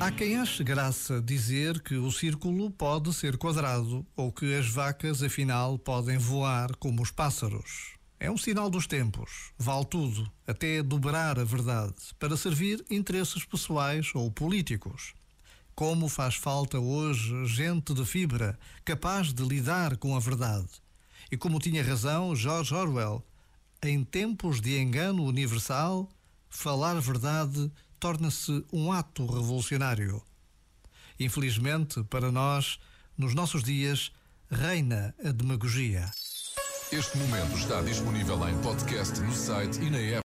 Há quem ache graça dizer que o círculo pode ser quadrado ou que as vacas, afinal, podem voar como os pássaros. É um sinal dos tempos. Vale tudo, até dobrar a verdade, para servir interesses pessoais ou políticos. Como faz falta hoje gente de fibra, capaz de lidar com a verdade. E como tinha razão George Orwell, em tempos de engano universal, falar verdade torna-se um ato revolucionário. Infelizmente, para nós, nos nossos dias, reina a demagogia. Este momento está disponível em podcast no site e na app.